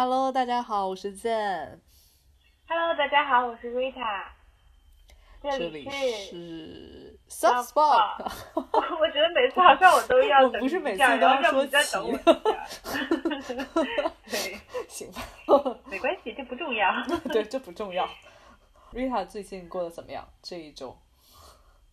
Hello，大家好，我是 Zen。Hello，大家好，我是 Rita。这里里是 Soft Spot。我觉得每次好像我都要不是每次都要说然后要不你再齐等我一下。对，行吧，没关系，这不重要。对，这不重要。Rita 最近过得怎么样？这一周？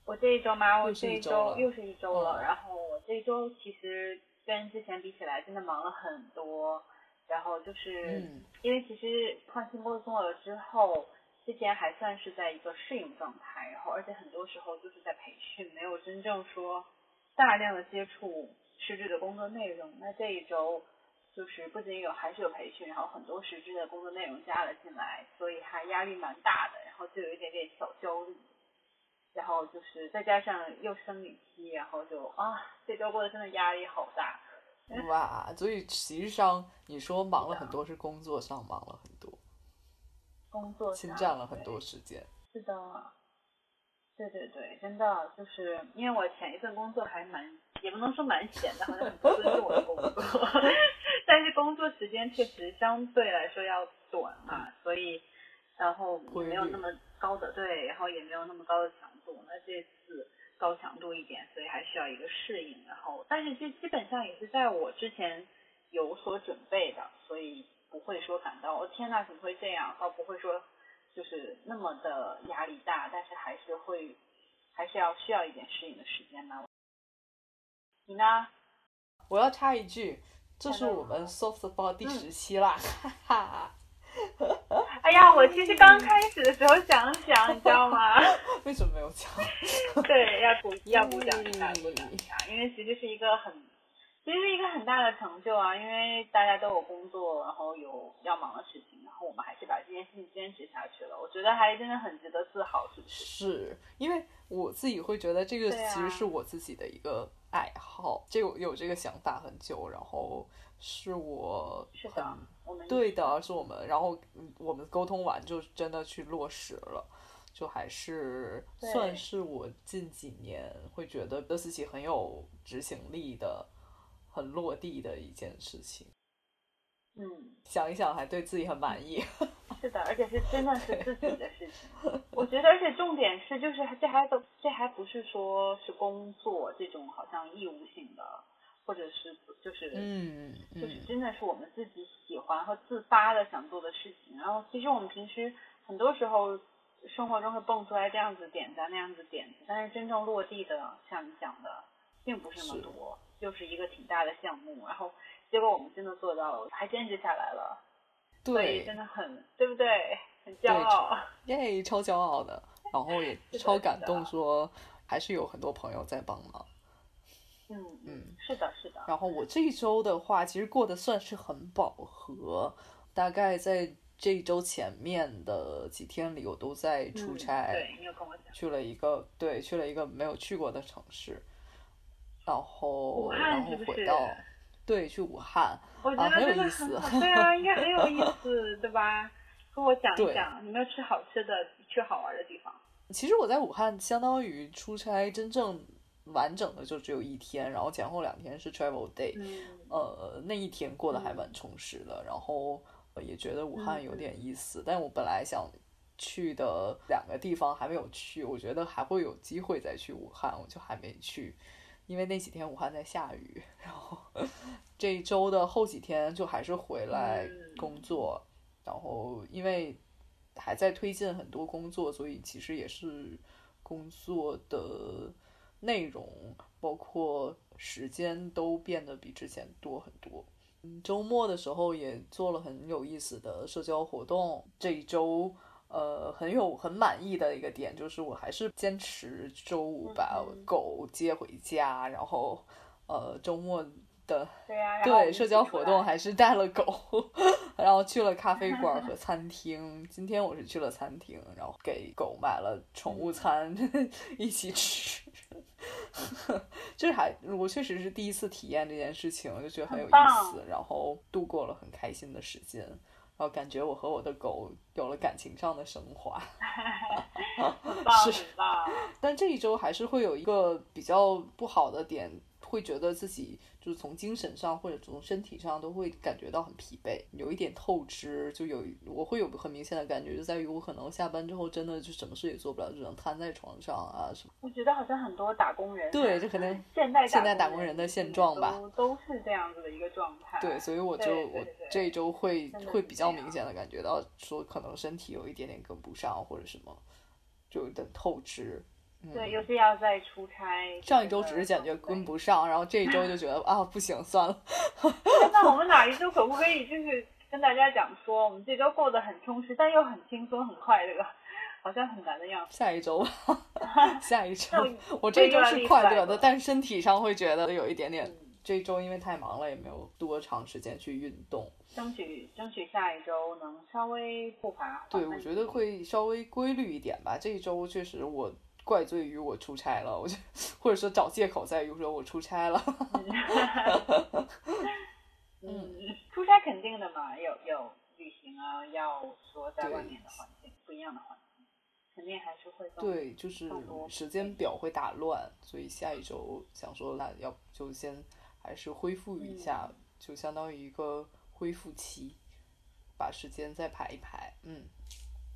我这一周嘛，我这一一周又是一周了。嗯然后我这一周其实跟之前比起来，真的忙了很多。然后就是、嗯因为其实换新工作了之后，之前还算是在一个适应状态，然后而且很多时候就是在培训，没有真正说大量的接触实质的工作内容。那这一周就是不仅有还是有培训，然后很多实质的工作内容加了进来，所以还压力蛮大的，然后就有一点点小焦虑。然后就是再加上又生理期，然后就啊，这周过得真的压力好大。哇，所以实际上你说忙了很多，是工作上忙了很多，工作侵占了很多时间。是的，对对对，真的就是因为我前一份工作还蛮，也不能说蛮闲的，好像很不尊重我的工作，但是工作时间确实相对来说要短嘛，所以然后没有那么高的对，然后也没有那么高的强度。那这次高强度一点，所以还需要一个适应。然后，但是这基本上也是在我之前有所准备的，所以不会说感到哦天呐怎么会这样，倒不会说就是那么的压力大，但是还是会还是要需要一点适应的时间吧。你呢？我要插一句，这是我们 softball 第嗯十期啦，哈哈。哎呀，我其实刚开始的时候想想，你知道吗？为什么没有讲？对，要鼓要鼓掌一下，一下，因为其实是一个很，其实是一个很大的成就啊，因为大家都有工作，然后有要忙的事情，然后我们还是把这件事情坚持下去了，我觉得还真的很值得自豪，是不是？是因为我自己会觉得这个其实是我自己的一个爱好，这个有这个想法很久，然后是我是的很，我们对的，是我们，然后嗯我们沟通完就真的去落实了，就还是算是我近几年会觉得自己很有执行力的、很落地的一件事情。嗯。想一想，还对自己很满意。是的，而且是真的是自己的事情。我觉得，而且重点是，就是这还都这还不是说是工作这种好像义务性的，或者是就是嗯就是嗯，真的是我们自己喜欢和自发的想做的事情。然后其实我们平时很多时候生活中会蹦出来这样子点子啊那样子点子，但是真正落地的，像你讲的，并不是那么多，就是一个挺大的项目。然后结果我们真的做到了，还坚持下来了。对真，的很，对不对？很骄傲。耶，超骄傲的，然后也 超感动，说还是有很多朋友在帮忙。嗯嗯嗯，是的，是的。然后我这一周的话，其实过得算是很饱和，大概在这一周前面的几天里，我都在出嗯差，对你有跟我讲。去了一个对，去了一个没有去过的城市，然后然后回到对去武汉，我觉啊很有意思，对啊，应该很有意 思，对吧？跟我讲一讲，有没有吃好吃的、去好玩的地方？其实我在武汉相当于出差，真正完整的就只有一天，然后前后两天是 travel day，、嗯，呃，那一天过得还蛮充实的，然后呃也觉得武汉有点意思，但我本来想去的两个地方还没有去，我觉得还会有机会再去武汉，我就还没去，因为那几天武汉在下雨，然后这一周的后几天就还是回来嗯工作，然后因为还在推进很多工作，所以其实也是工作的内容，包括时间都变得比之前多很多。嗯，周末的时候也做了很有意思的社交活动。这一周，呃，很有很满意的一个点就是，我还是坚持周五把嗯狗接回家，然后，呃，周末的对社交活动还是带了狗，然后去了咖啡馆和 餐厅。今天我是去了餐厅，然后给狗买了宠物餐，一起吃。就是还我确实是第一次体验这件事情，我就觉得很有意思，然后度过了很开心的时间，然后感觉我和我的狗有了感情上的升华。是。但这一周还是会有一个比较不好的点，会会觉得自己就是从精神上或者从身体上都会感觉到很疲惫，有一点透支，就有我会有很明显的感觉，就在于我可能下班之后真的就什么事也做不了，只能瘫在床上啊什么。我觉得好像很多打工人，对，这可能现代现代打工工人的现状吧，都都是这样子的一个状态。对，所以我就我这一周会会比较明显的感觉到说可能身体有一点点跟不上或者什么，就有点透支。对，尤其要在出差。上一周只是感觉跟不上，然后这一周就觉得 啊不行，算了。那我们哪一 周可不可以就是跟大家讲说，我们这周过得很充实，但又很轻松、很快乐，好像很难的样子。下一周吧，下一周我，这周是快乐的，但身体上会觉得有一点点。嗯这一周因为太忙了，也没有多长时间去运动。争取争取下一周能稍微步伐缓对，我觉得会稍微规律一点吧。这一周确实我怪罪于我出差了，我就或者说找借口在于说我出差了。嗯，出差肯定的嘛，有有旅行啊，要说在外面的环境不一样的环境，肯定还是会更对，就是时间表会打乱，所以下一周想说，那要不就先还是恢复一下，嗯就相当于一个恢复期，把时间再排一排。嗯，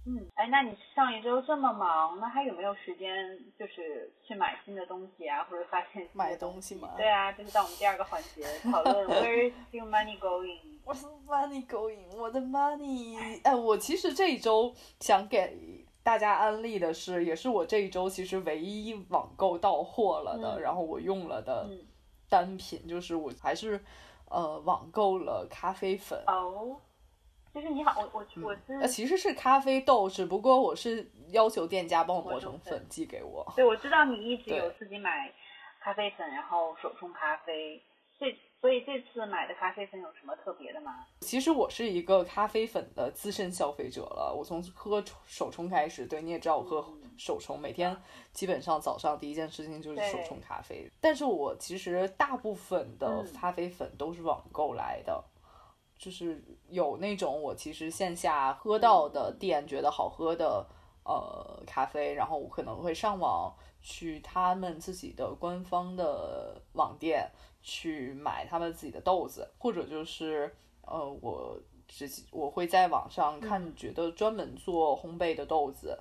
嗯，哎，那你上一周这么忙，那还有没有时间就是去买新的东西啊，或者发现买东东西吗对啊，这是到我们第二个环节讨论 Where is your money going？我是 money going，我的 money。哎，我其实这一周想给大家安利的是，也是我这一周其实唯一网购到货了的，嗯然后我用了的嗯，单品，就是我还是呃网购了咖啡粉。哦，就是你好，我我我是呃，其实是咖啡豆，只不过我是要求店家帮我磨磨成粉寄给我。对，我知道你一直有自己买咖啡粉，然后手冲咖啡。这所以这次买的咖啡粉有什么特别的吗？其实我是一个咖啡粉的资深消费者了，我从喝手冲开始，对，你也知道我喝嗯手冲，每天基本上早上第一件事情就是手冲咖啡。但是我其实大部分的嗯咖啡粉都是网购来的。就是有那种我其实线下喝到的店觉得好喝的呃咖啡，然后我可能会上网去他们自己的官方的网店去买他们自己的豆子，或者就是呃我直接我会在网上看觉得专门做烘焙的豆子，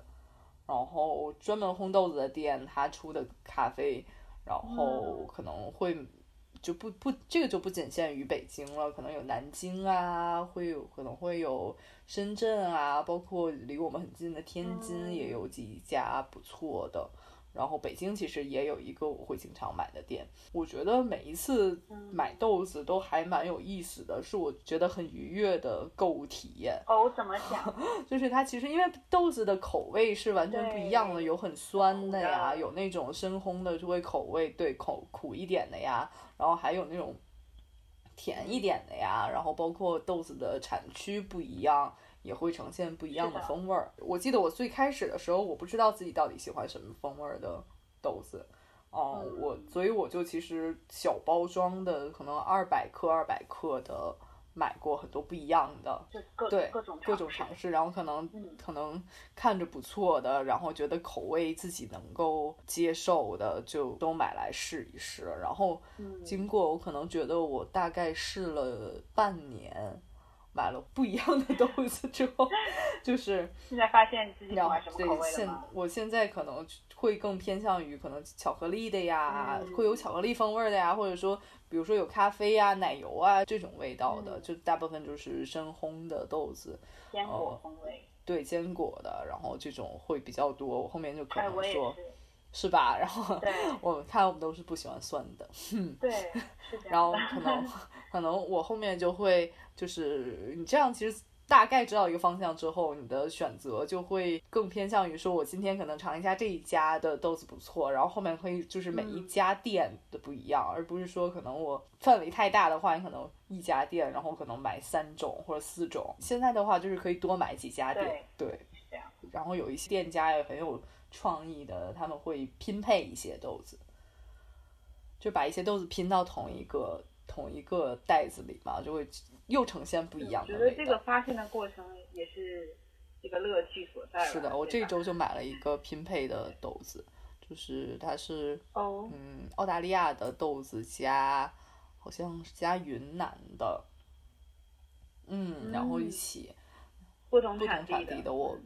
然后专门烘豆子的店他出的咖啡，然后可能会就不不这个就不仅限于北京了，可能有南京啊，会有可能会有深圳啊，包括离我们很近的天津嗯也有几家不错的。然后北京其实也有一个我会经常买的店，我觉得每一次买豆子都还蛮有意思的，是我觉得很愉悦的购物体验。哦，怎么讲？就是它其实因为豆子的口味是完全不一样的，有很酸的呀，有那种深烘的就会口味对口苦一点的呀，然后还有那种甜一点的呀，然后包括豆子的产区不一样，也会呈现不一样的风味儿。我记得我最开始的时候，我不知道自己到底喜欢什么风味儿的豆子。哦、嗯我所以我就其实小包装的，可能二百克、二百克的买过很多不一样的，各对各种各种尝尝试，然后可能、嗯可能看着不错的，然后觉得口味自己能够接受的，就都买来试一试。然后嗯经过我可能觉得我大概试了半年，买了不一样的豆子之后，就是现在发现自己喜欢什么对现？我现在可能会更偏向于可能巧克力的呀，嗯会有巧克力风味儿的呀，或者说比如说有咖啡呀、奶油啊这种味道的，嗯就大部分就是深烘的豆子。坚果哦风味。对坚果的，然后这种会比较多。我后面就可能说，是。是吧？然后对 我看我们都是不喜欢酸的，对，然后。可能 可能我后面就会就是你这样其实。大概知道一个方向之后，你的选择就会更偏向于说，我今天可能尝一下这一家的豆子不错，然后后面可以就是每一嗯家店的不一样，而不是说可能我范围太大的话，你可能一家店，然后可能买三种或者四种。现在的话就是可以多买几家店，对，是这样。然后有一些店家也很有创意的，他们会拼配一些豆子，就把一些豆子拼到同一个同一个袋子里嘛，就会又呈现不一样的味我觉得这个。发现的过程也是这个乐趣所在。是的，我这周就买了一个拼配的豆子，就是它是哦，嗯澳大利亚的豆子加好像是加云南的，嗯，然后一嗯起不同不同产地地的我，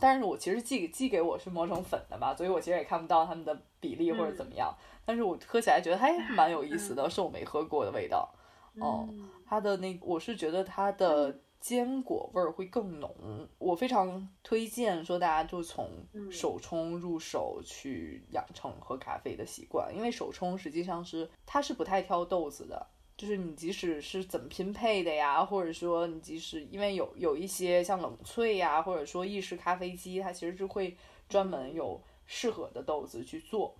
但是我其实寄寄给我是磨成粉的吧，所以我其实也看不到它们的比例或者怎么样。但是我喝起来觉得还 蛮有意思的，是我没喝过的味道。哦嗯它的那我是觉得它的坚果味儿会更浓，我非常推荐说大家就从嗯手冲入手去养成喝咖啡的习惯，因为手冲实际上是它是不太挑豆子的。就是你即使是怎么拼配的呀，或者说你即使因为有有一些像冷萃呀，或者说意式咖啡机，它其实是会专门有适合的豆子去做。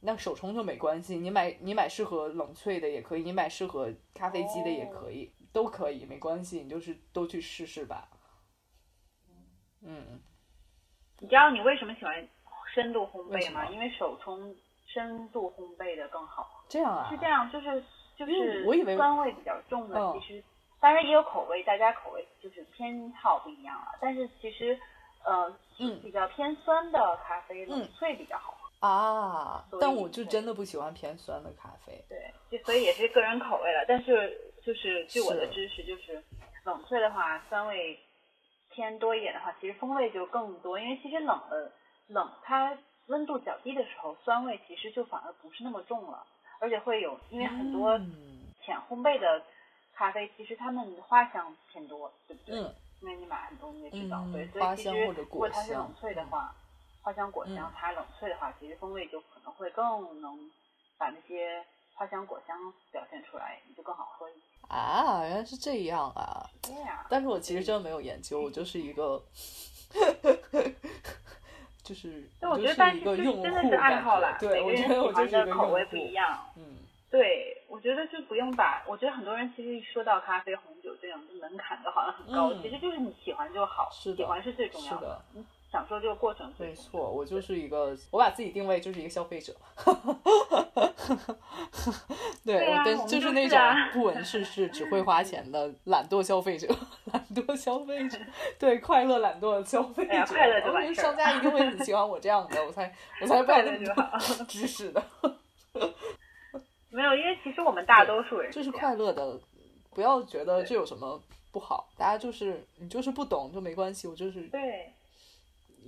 那手冲就没关系，你买你买适合冷萃的也可以，你买适合咖啡机的也可以，都可以，没关系，你就是都去试试吧。嗯，你知道你为什么喜欢深度烘焙吗？为因为手冲深度烘焙的更好。这样啊是，这样，就是就是我以为酸味比较重的，嗯其实当然也有口味，大家口味就是偏好不一样了。但是其实呃，嗯比较偏酸的咖啡冷嗯萃比较好。啊，但我就真的不喜欢偏酸的咖啡。对，就所以也是个人口味了。但是就是据我的知识，就是冷萃的话，酸味偏多一点的话，其实风味就更多。因为其实冷的冷，它温度较低的时候，酸味其实就反而不是那么重了，而且会有，因为很多嗯浅烘焙的咖啡，其实它们花香偏多，对不对？嗯因为你买很多你也知道，嗯对，所以其实如果它是冷萃的话，花香果香嗯，它冷萃的话，其实风味就可能会更能把那些花香果香表现出来，就更好喝一些。啊，原来是这样啊！对呀、但是我其实真的没有研究，我就是一个，就是但我觉得，就是但是就是一个用户真的是爱好啦，对，每个人我觉得我喜欢就是一个用的口味不一户。样。嗯，对，我觉得就不用把，我觉得很多人其实一说到咖啡、红酒这种门槛都好像很高，嗯其实就是你喜欢就好，是喜欢是最重要是的，你享受这个过程。没错，我就是一个，我把自己定位就是一个消费者。对，对啊我跟就就是那种不闻世事、只会花钱的懒惰消费者，懒惰消费者，对，快乐懒惰的消费者。哎快乐就我完事儿商家一定会很喜欢我这样的，我才 我才不要快那么多乐就好。知识的。没有，因为其实我们大多数人就是快乐的，不要觉得这有什么不好。大家就是你就是不懂就没关系，我就是对。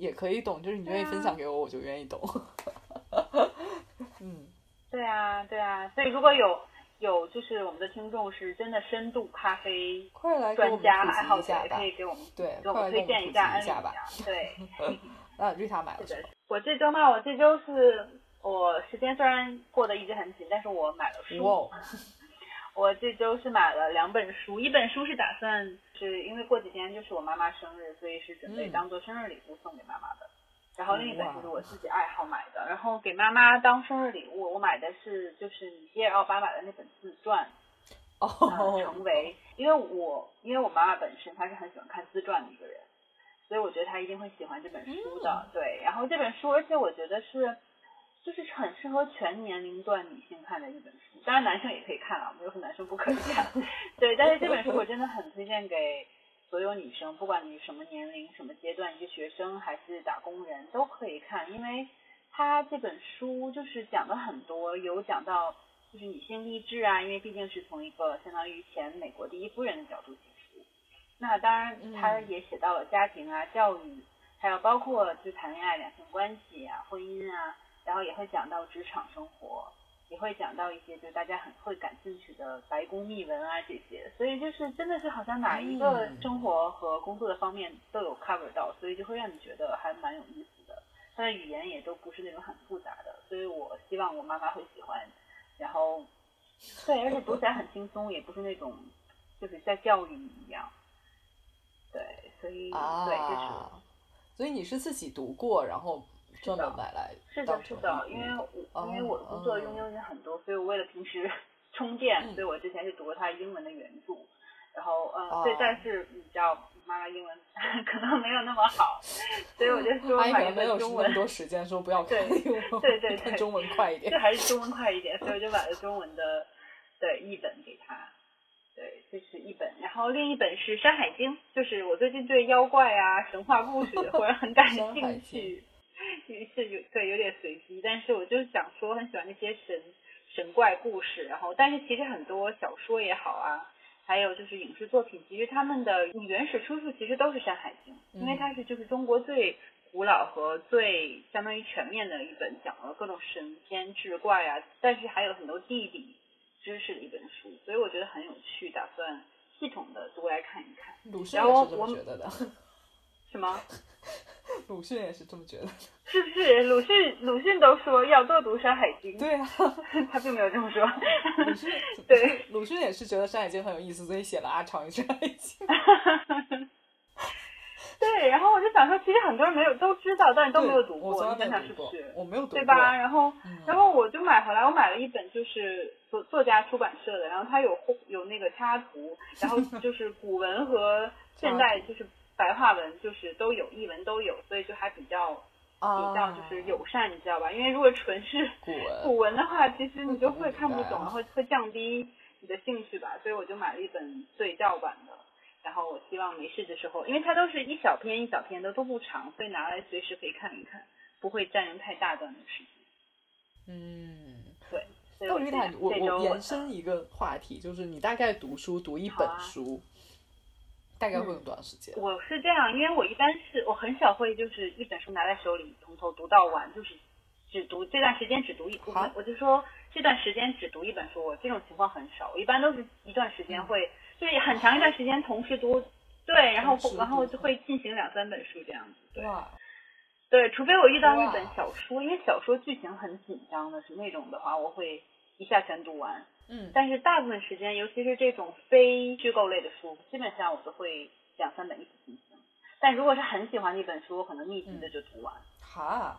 也可以懂，就是你愿意分享给我，我就愿意懂。嗯，对啊，对啊，所以如果有有就是我们的听众是真的深度咖啡快来专家爱好者，也可。以给我们对给我们推荐一下、安利一下吧对，那瑞塔买了什么？，我这周嘛，我这周是我时间虽然过得一直很紧，但是我买了书。我这周是买了两本书，一本书是打算是因为过几天就是我妈妈生日，所以是准备嗯当做生日礼物送给妈妈的。然后另一本哇就是我自己爱好买的，然后给妈妈当生日礼物，我买的是就是米歇尔奥巴马的那本自传，呃，哦，成为，因为我因为我妈妈本身她是很喜欢看自传的一个人，所以我觉得她一定会喜欢这本书的。对，然后这本书，而且我觉得是就是很适合全年龄段女性看的一本书，当然男生也可以看啊，没有说男生不可以看。对，但是这本书我真的很推荐给所有女生，不管你是什么年龄、什么阶段，一个学生还是打工人，都可以看，因为它这本书就是讲了很多，有讲到就是女性励志啊，因为毕竟是从一个相当于前美国第一夫人的角度写书。那当然，他嗯也写到了家庭啊、教育，还有包括就谈恋爱、两性关系啊、婚姻啊，然后也会讲到职场生活，也会讲到一些就是大家很会感兴趣的白宫秘闻啊这些。所以就是真的是好像哪一个嗯生活和工作的方面都有 cover 到，所以就会让你觉得还蛮有意思的。它的语言也都不是那种很复杂的，所以我希望我妈妈会喜欢。然后，对，而且读起来很轻松，也不是那种就是在教育你一样。对，所以、对，就是啊，所以你是自己读过，然后专门买来是的，是的，因为物我因为我的工作用英语很多，所以我为了平时 充电，嗯所以我之前是读过他英文的原著。然后，嗯，哦对，但是你知道，妈妈英文 可能没有那么好，所以我就说买一能没有那本中文么，多时间说不要看对英文，对对对看中文快一点就。还是中文快一点，所以我就买了中文的对译本给他。对，这是一本，然后另一本是《山海经》，就是我最近对妖怪啊、神话故事 或者很感兴趣，于 是有对有点随机，但但是我就想说很喜欢那些神神怪故事，然后但是其实很多小说也好啊，还有就是影视作品，其实他们的原始出处其实都是《山海经》，因为它是就是中国最古老和最相当于全面的一本讲了各种神仙志怪啊，但是还有很多地理知识的一本书，所以我觉得很有趣，打算系统的读来看一看。鲁迅也是这么觉得的。什么？鲁迅也是这么觉得的。是不是？鲁迅鲁迅都说要多读《山海经》。对啊，他并没有这么说。鲁迅 对，鲁迅也是觉得《山海经》很有意思，所以写了《阿长与山海经》。对，然后我就想说，其实很多人没有都知道，但是都没有读过，你想想是不是？我没有读过，对吧？然后，然后我就买回来，我买了一本，就是作作家出版社的，然后它有有那个插图，然后就是古文和现代就是白话文，就是都有译文都有，所以就还比较比较就是友善，你知道吧？因为如果纯是 古文 古文的话，其实你就会看不懂，然后会降低你的兴趣吧。所以我就买了一本对照版的。然后我希望没事的时候，因为它都是一小篇一小篇的，都不长，所以拿来随时可以看一看，不会占用太大段的时间。嗯，对。那丽塔，我我延伸一个话题，就是你大概读书读一本书，大概会用多长时间？我是这样，因为我一般是我很少会就是一本书拿在手里从头读到完，就是只读这段时间只读一，部分我就说这段时间只读一本书，我这种情况很少，我一般都是一段时间会。就是，很长一段时间同时读，对，然后然后就会进行两三本书这样子。对，对，除非我遇到一本小说，因为小说剧情很紧张的是那种的话，我会一下全读完。嗯。但是大部分时间，尤其是这种非虚构类的书，基本上我都会两三本一起进行。但如果是很喜欢的一本书，我可能密集的就读完。哈。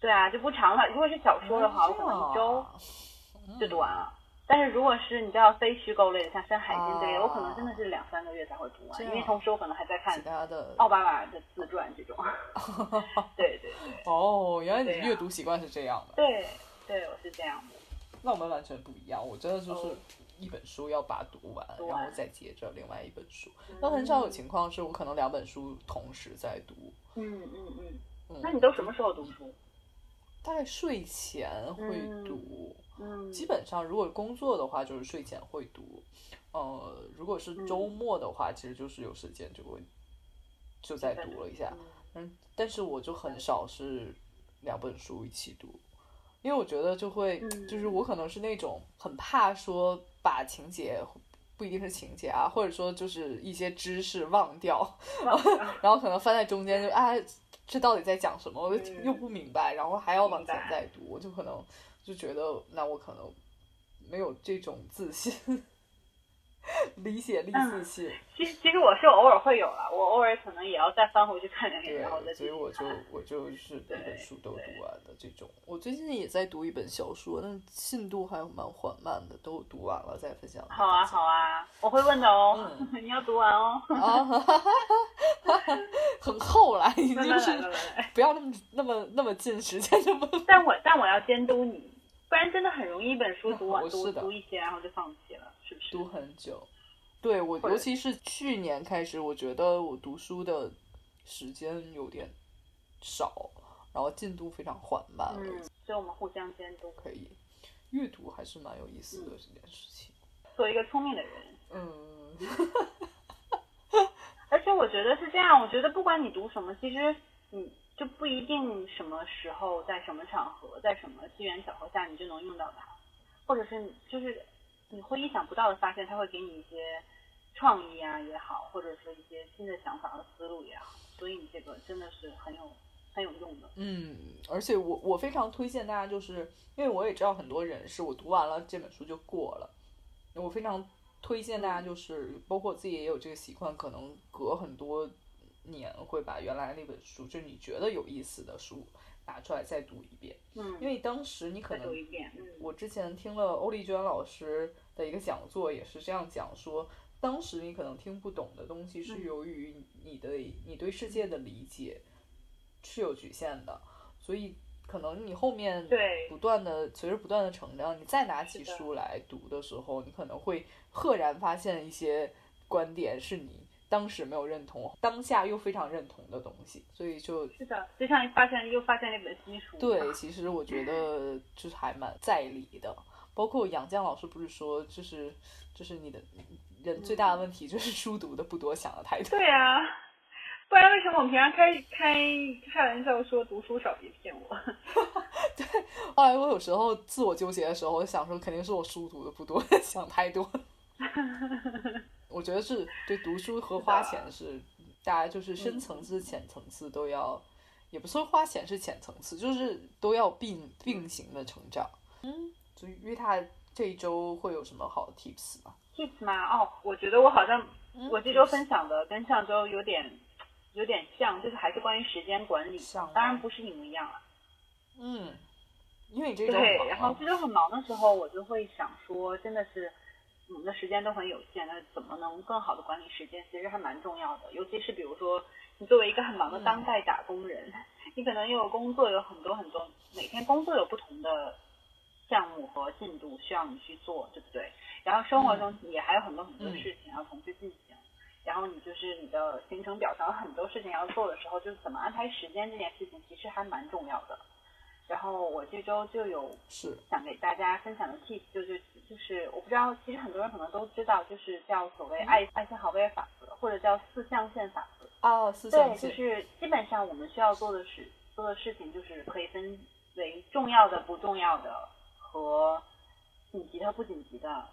对啊，就不长了。如果是小说的话，我可能一周就读完了。但是如果是你知道非虚构类的，像《山海经》这类，我可能真的是两三个月才会读完，因为同时我可能还在看奥巴马的自传这种。对对对。哦，原来你的阅读习惯是这样的。对，对，我是这样的。那我们完全不一样，我真的就是一本书要把它读完，然后再接着另外一本书。那很少有情况是我可能两本书同时在读。嗯嗯嗯。那你都什么时候读书？大概睡前会读。嗯，基本上如果工作的话，就是睡前会读，呃，如果是周末的话，其实就是有时间就会就再读了一下，嗯，但是我就很少是两本书一起读，因为我觉得就会，就是我可能是那种很怕说把情节不一定是情节啊，或者说就是一些知识忘掉，然后可能翻在中间就啊，这到底在讲什么，我就又不明白，然后还要往前再读，我就可能。就觉得那我可能没有这种自信，理解力自信。其实其实我是偶尔会有了，我偶尔可能也要再翻回去看两遍，然后再。所以我就我就是一本书都读完的这种。我最近也在读一本小说，但进度还蛮缓慢的，都读完了再分享。好啊好啊，我会问的哦，你要读完哦。很厚了，你就是不要那么那么那么近时间这么。但我但我要监督你。不然真的很容易一本书读完读读一些，然后就放弃了，是不是？读很久，对我尤其是去年开始，我觉得我读书的时间有点少，然后进度非常缓慢。嗯，所以我们互相监督。可以，阅读还是蛮有意思的这件事情。做一个聪明的人。嗯。而且我觉得是这样，我觉得不管你读什么，其实你。就不一定什么时候在什么场合在什么机缘巧合下你就能用到它，或者是就是你会意想不到的发现，他会给你一些创意啊也好，或者说一些新的想法和思路也好，所以你这个真的是很有很有用的。嗯，而且我我非常推荐大家，就是因为我也知道很多人是我读完了这本书就过了，我非常推荐大家，就是包括我自己也有这个习惯，可能隔很多。年会把原来那本书，就你觉得有意思的书拿出来再读一遍。嗯，因为当时你可能，嗯，我之前听了欧丽娟老师的一个讲座，也是这样讲说，当时你可能听不懂的东西，是由于你的你对世界的理解是有局限的，所以可能你后面对不断的随着不断的成长，你再拿起书来读的时候，你可能会赫然发现一些观点是你。当时没有认同，当下又非常认同的东西，所以就是的，就像发现又发现了一本新书。对，其实我觉得就是还蛮在理的。包括杨绛老师不是说，就是就是你的人最大的问题就是书读的不多，想的太多。对啊，不然为什么我们平常开开开玩笑说读书少，别骗我？对，后来我有时候自我纠结的时候，我想说肯定是我书读的不多，想太多。我觉得是对读书和花钱是大家就是深层次、浅层次都要，也不说花钱是浅层次，就是都要并并行的成长。嗯，所以约他这一周会有什么好的 tips 吗？tips 吗？哦，我觉得我好像我这周分享的跟上周有点有点像，就是还是关于时间管理，当然不是一模一样了。嗯，因为这周对，然后这周很忙的时候，我就会想说，真的是。我们的时间都很有限，那怎么能更好的管理时间？其实还蛮重要的。尤其是比如说，你作为一个很忙的当代打工人，你可能又有工作有很多很多，每天工作有不同的项目和进度需要你去做，对不对？然后生活中也还有很多很多事情要同时进行。然后你就是你的行程表上有很多事情要做的时候，就是怎么安排时间这件事情，其实还蛮重要的。然后我这周就有是想给大家分享的 tips，就是就是我不知道，其实很多人可能都知道，就是叫所谓爱爱森豪威尔法则，或者叫四象限法则。哦，四象限。对，就是基本上我们需要做的事做的事情，就是可以分为重要的、不重要的和紧急的、不紧急的，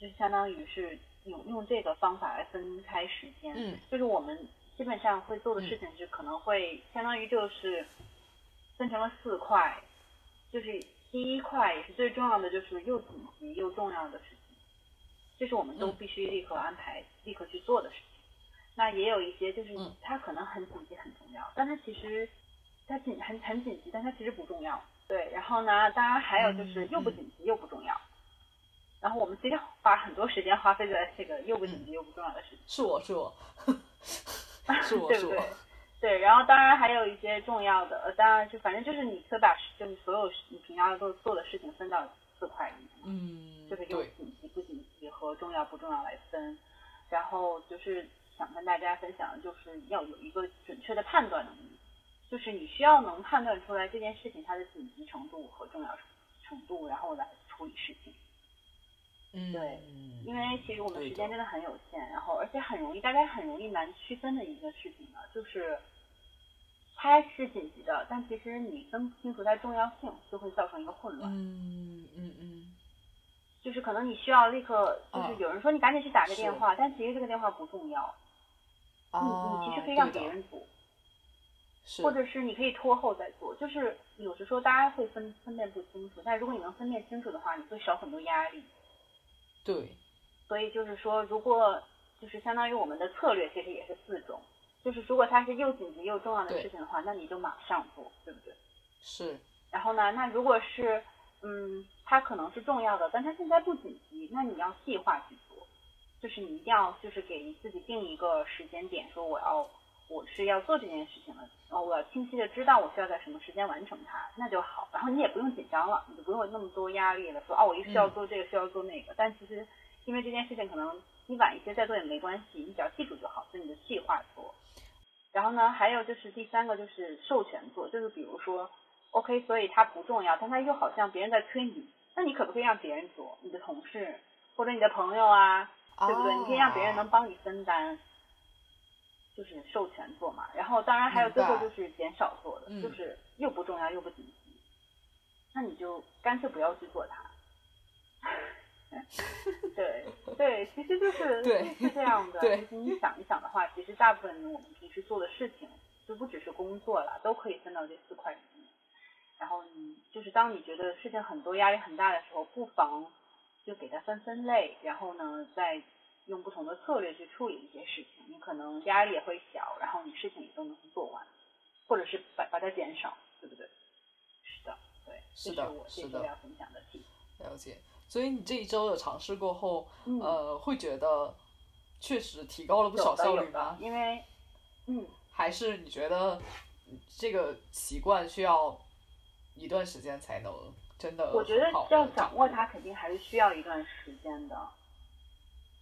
就相当于是用用这个方法来分开时间。嗯。就是我们基本上会做的事情是可能会相当于就是。分成了四块，就是第一块也是最重要的，就是又紧急又重要的事情，这是我们都必须立刻安排、立刻去做的事情。那也有一些就是它可能很紧急、很重要，但它其实它紧很很紧急，但它其实不重要。对，然后呢，当然还有就是又不紧急又不重要。然后我们其实把很多时间花费在这个又不紧急又不重要的事情。是我是我，是 我是我。对，然后当然还有一些重要的，呃，当然就反正就是你可以把就是所有你平常都做的事情分到四块里面，嗯，就是用紧急不紧急和重要不重要来分，然后就是想跟大家分享的就是要有一个准确的判断能力，就是你需要能判断出来这件事情它的紧急程度和重要程度，然后来处理事情。嗯，对，因为其实我们时间真的很有限，然后而且很容易大家很容易难区分的一个事情呢，就是。它是紧急的，但其实你分不清楚它重要性，就会造成一个混乱。嗯嗯嗯，就是可能你需要立刻，就是有人说你赶紧去打个电话，但其实这个电话不重要。你你其实可以让别人做，或者是你可以拖后再做。就是有时候大家会分分辨不清楚，但如果你能分辨清楚的话，你会少很多压力。对。所以就是说，如果就是相当于我们的策略，其实也是四种。就是如果它是又紧急又重要的事情的话，那你就马上做，对不对？是。然后呢，那如果是，嗯，它可能是重要的，但它现在不紧急，那你要细化去做。就是你一定要就是给自己定一个时间点，说我要我是要做这件事情了，然后我要清晰的知道我需要在什么时间完成它，那就好。然后你也不用紧张了，你就不用有那么多压力了，说哦，我一需要做这个，需要做那个。但其实因为这件事情可能你晚一些再做也没关系，你只要记住就好，所以你就细化做。然后呢，还有就是第三个就是授权做，就是比如说，OK，所以它不重要，但它又好像别人在催你，那你可不可以让别人做？你的同事或者你的朋友啊，对不对？你可以让别人能帮你分担，就是授权做嘛。然后当然还有最后就是减少做的，就是又不重要又不紧急，那你就干脆不要去做它。对对，其实就是是这样的。其实你想一想的话，其实大部分我们平时做的事情，就不只是工作了，都可以分到这四块里面。然后你就是当你觉得事情很多、压力很大的时候，不妨就给它分分类，然后呢，再用不同的策略去处理一些事情。你可能压力也会小，然后你事情也都能做完，或者是把把它减少，对不对？是的，对，是的，我这周要分享的题。了解。所以你这一周的尝试过后，呃，会觉得确实提高了不少效率吗？因为，嗯，还是你觉得这个习惯需要一段时间才能真的？我觉得要掌握它，肯定还是需要一段时间的。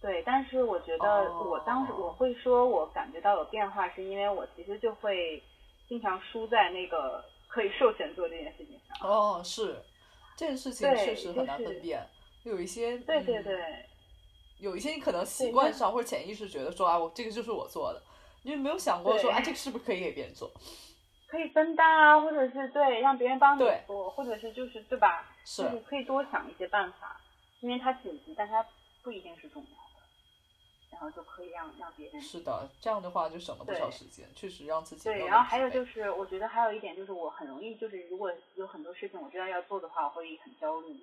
对，但是我觉得我当时我会说我感觉到有变化，是因为我其实就会经常输在那个可以授权做这件事情上。哦，是，这件事情确实很难分辨，有一些对对对，有一些你可能习惯上或者潜意识觉得说啊，我这个就是我做的，你就没有想过说啊，这个是不是可以给别人做？可以分担啊，或者是对让别人帮你做，或者是就是对吧？是，就是可以多想一些办法，因为它紧急，但它不一定是重要。然后就可以让让别人是的，这样的话就省了不少时间，确实让自己对。然后还有就是，我觉得还有一点就是，我很容易就是，如果有很多事情我知道要做的话，我会很焦虑。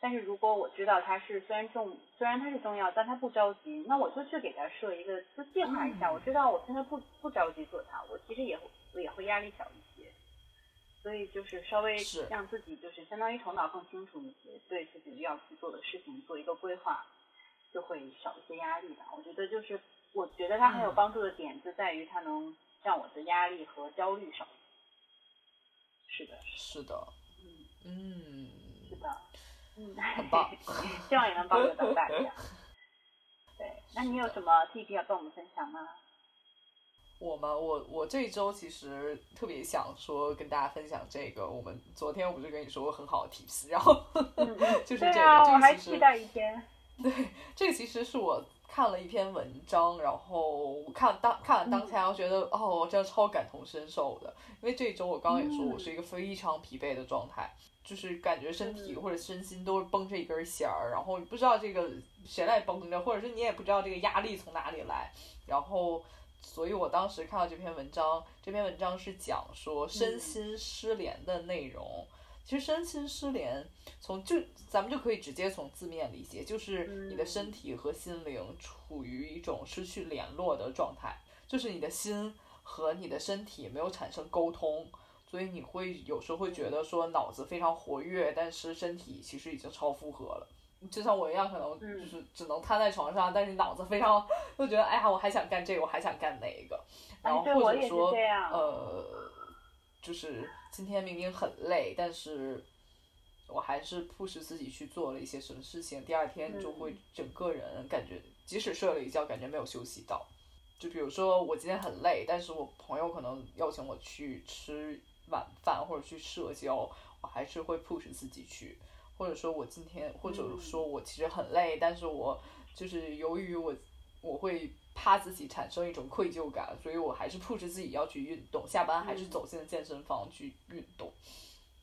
但是如果我知道它是虽然重，虽然它是重要，但它不着急，那我就去给它设一个，就计划一下。我知道我现在不不着急做它，我其实也也会压力小一些。所以就是稍微让自己就是相当于头脑更清楚一些，对自己要去做的事情做一个规划。就会少一些压力吧。我觉得就是，我觉得它很有帮助的点就在于它能让我的压力和焦虑少。是的，是的，嗯嗯，是的，嗯，很 棒，希望也能帮助到大家。对，那你有什么 tip 要跟我们分享吗？我吗？我我这一周其实特别想说跟大家分享这个。我们昨天我不是跟你说过很好的 tips，然后就是这个，我还期待一天。对，这个其实是我看了一篇文章，然后看当看了当下，我觉得哦，我真的超感同身受的。因为这一周我刚刚也说，我是一个非常疲惫的状态，就是感觉身体或者身心都是绷着一根弦儿，然后不知道这个谁来绷着，或者是你也不知道这个压力从哪里来。然后，所以我当时看到这篇文章，这篇文章是讲说身心失联的内容。其实身心失联，从就咱们就可以直接从字面理解，就是你的身体和心灵处于一种失去联络的状态，就是你的心和你的身体没有产生沟通，所以你会有时候会觉得说脑子非常活跃，但是身体其实已经超负荷了，就像我一样，可能就是只能瘫在床上，但是脑子非常就觉得哎呀，我还想干这个，我还想干那个，然后或者说呃。就是今天明明很累，但是我还是 push 自己去做了一些什么事情。第二天就会整个人感觉，即使睡了一觉，感觉没有休息到。就比如说我今天很累，但是我朋友可能邀请我去吃晚饭或者去社交，我还是会 push 自己去。或者说我今天，或者说我其实很累，但是我就是由于我我会。怕自己产生一种愧疚感，所以我还是迫使自己要去运动。下班还是走进健身房去运动。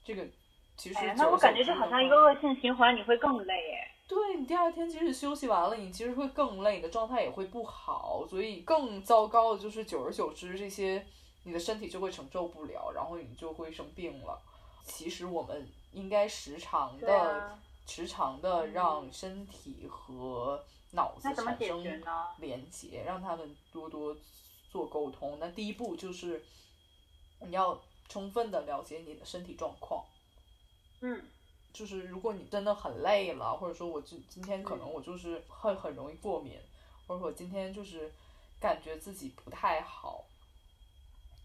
这个其实那我感觉就好像一个恶性循环，你会更累哎。对你第二天即使休息完了，你其实会更累，你的状态也会不好。所以更糟糕的就是，久而久之，这些你的身体就会承受不了，然后你就会生病了。其实我们应该时常的、时常的让身体和。脑子产生连接，让他们多多做沟通。那第一步就是你要充分的了解你的身体状况。嗯，就是如果你真的很累了，或者说我今今天可能我就是会很容易过敏，或者说我今天就是感觉自己不太好，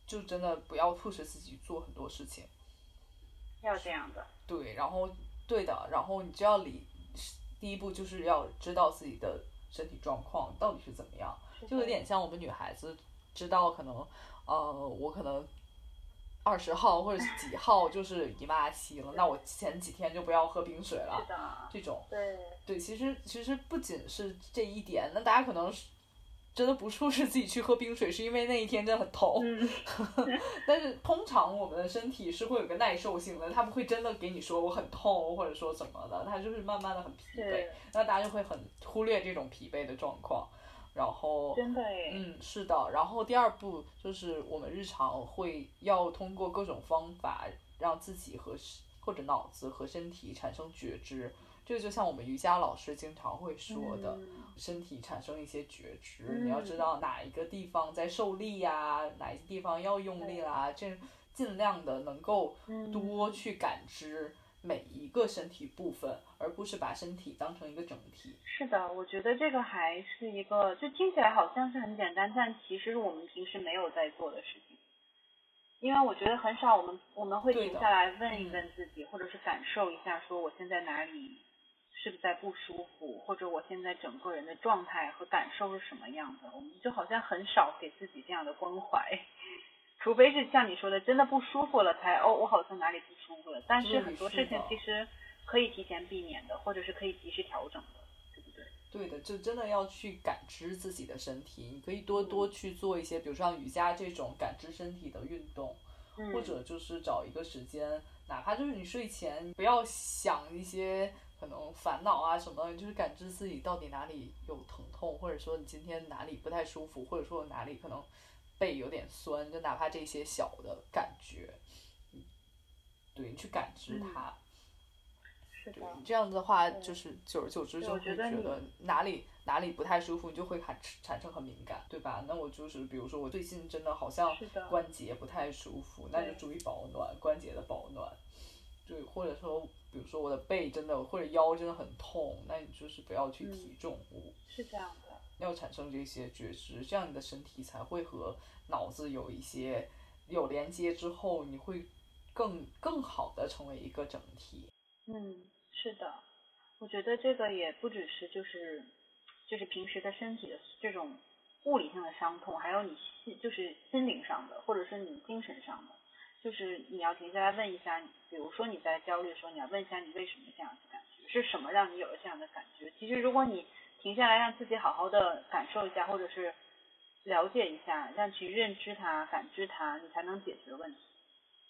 就真的不要迫使自己做很多事情。要这样的。对，然后对的，然后你就要理。第一步就是要知道自己的身体状况到底是怎么样，就有点像我们女孩子知道可能，呃，我可能二十号或者几号就是姨妈期了，那我前几天就不要喝冰水了，这种，对，对，其实其实不仅是这一点，那大家可能是。真的不促使自己去喝冰水，是因为那一天真的很痛。但是通常我们的身体是会有个耐受性的，它不会真的给你说我很痛，或者说怎么的，它就是慢慢的很疲惫。那大家就会很忽略这种疲惫的状况，然后真的嗯，是的。然后第二步就是我们日常会要通过各种方法让自己和或者脑子和身体产生觉知。这个就像我们瑜伽老师经常会说的，身体产生一些觉知，你要知道哪一个地方在受力呀，哪一个地方要用力啦，这尽量的能够多去感知每一个身体部分，而不是把身体当成一个整体。是的，我觉得这个还是一个，就听起来好像是很简单，但其实我们平时没有在做的事情。因为我觉得很少，我们我们会停下来问一问自己，或者是感受一下，说我现在哪里。是不是在不舒服，或者我现在整个人的状态和感受是什么样的？我们就好像很少给自己这样的关怀，除非是像你说的真的不舒服了才哦，我好像哪里不舒服了。但是很多事情其实可以提前避免的，或者是可以及时调整的，对不对？对的，就真的要去感知自己的身体，你可以多多去做一些，比如像瑜伽这种感知身体的运动，或者就是找一个时间，哪怕就是你睡前不要想一些。可能烦恼啊什么，就是感知自己到底哪里有疼痛，或者说你今天哪里不太舒服，或者说哪里可能背有点酸，就哪怕这些小的感觉，对你去感知它。是的。这样子的话，就是久而久之就会觉得哪里哪里不太舒服，你就会产产生很敏感，对吧？那我就是比如说我最近真的好像关节不太舒服，那就注意保暖，关节的保暖。对，或者说。比如说我的背真的或者腰真的很痛，那你就是不要去提重物，是这样的，要产生这些觉知，这样你的身体才会和脑子有一些有连接之后，你会更更好的成为一个整体。嗯，是的，我觉得这个也不只是就是就是平时的身体的这种物理性的伤痛，还有你心就是心灵上的，或者是你精神上的。就是你要停下来问一下，比如说你在焦虑的时候，你要问一下你为什么这样子感觉，是什么让你有了这样的感觉？其实如果你停下来让自己好好的感受一下，或者是了解一下，让去认知它、感知它，你才能解决问题。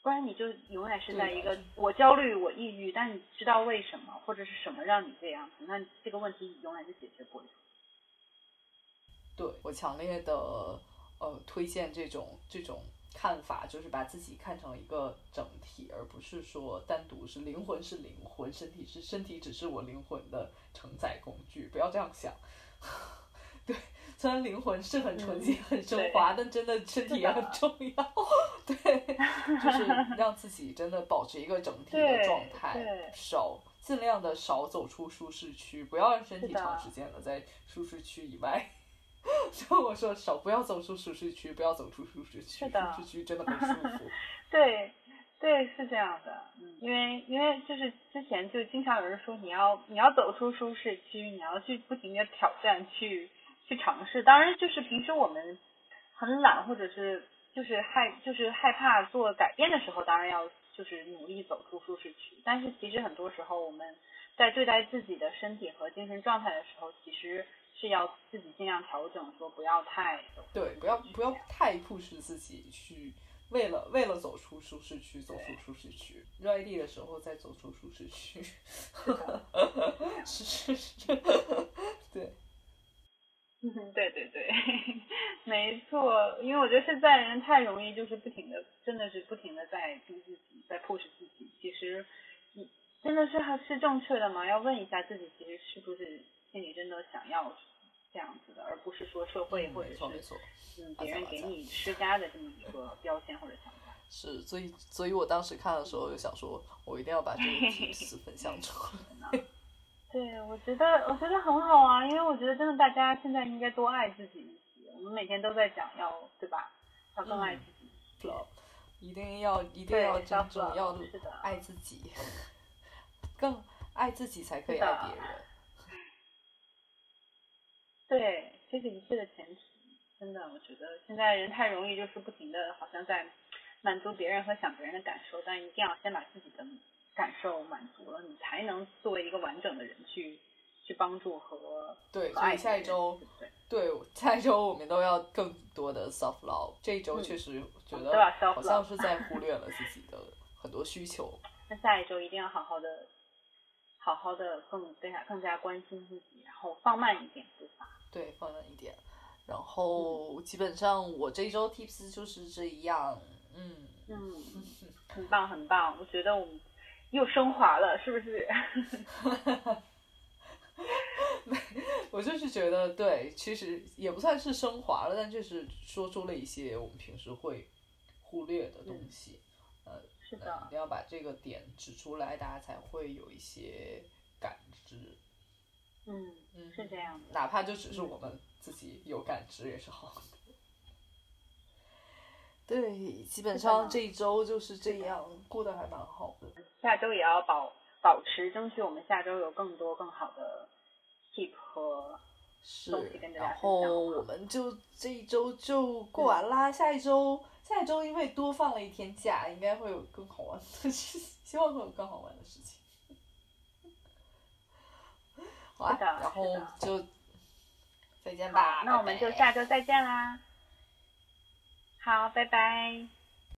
不然你就永远是在一个我焦虑、我抑郁，但你知道为什么或者是什么让你这样子，那这个问题永远就解决不了。对我强烈的呃推荐这种这种。看法就是把自己看成一个整体，而不是说单独是灵魂是灵魂，身体是身体，只是我灵魂的承载工具。不要这样想。对，虽然灵魂是很纯洁、很升华，但真的身体也很重要。对，就是让自己真的保持一个整体的状态，少尽量的少走出舒适区，不要让身体长时间的在舒适区以外。所以我说少不要走出舒适区，不要走出舒适区。舒适区真的很舒服。对，对，是这样的。嗯，因为因为就是之前就经常有人说你要你要走出舒适区，你要去不停的挑战，去去尝试。当然就是平时我们很懒或者是就是害就是害怕做改变的时候，当然要就是努力走出舒适区。但是其实很多时候我们在对待自己的身体和精神状态的时候，其实。是要自己尽量调整，说不要太对，不要不要太 push 自己去为了为了走出舒适区，走出舒适区，ready 的时候再走出舒适区。是是是，对，嗯，对对对，没错，因为我觉得现在人太容易就是不停的，真的是不停的在逼自己，在 push 自己。其实，你真的是还是正确的吗？要问一下自己，其实是不是心里真的想要。这样子的，而不是说社会或者是嗯别人给你施加的这么一个标签或者想法。是，所以所以我当时看的时候就想说，我一定要把这个知识分享出来。对，我觉得我觉得很好啊，因为我觉得真的大家现在应该多爱自己一些。我们每天都在讲要对吧？要更爱自己。一定要一定要真正要爱自己，更爱自己才可以爱别人。对，这是一切的前提。真的，我觉得现在人太容易就是不停的，好像在满足别人和想别人的感受，但一定要先把自己的感受满足了，你才能作为一个完整的人去去帮助和对。所以下一周，对下一周我们都要更多的 self love。这一周确实觉得好像是在忽略了自己的很多需求。那下一周一定要好好的，好好的更更加更加关心自己，然后放慢一点步伐。对，放慢一点。然后基本上我这一周 tips 就是这样。嗯嗯，很棒很棒，我觉得我们又升华了，是不是？我就是觉得对，其实也不算是升华了，但就是说出了一些我们平时会忽略的东西。呃，是的，一定要把这个点指出来，大家才会有一些感知。嗯嗯，是这样的。哪怕就只是我们自己有感知也是好的。对，基本上这一周就是这样过得还蛮好的。下周也要保保持，争取我们下周有更多更好的 tip 和是然后我们就这一周就过完啦，下一周下一周因为多放了一天假，应该会有更好玩的事情，希望会有更好玩的事情。好的然后就再见吧，，那我们就下周再见啦。好，拜拜。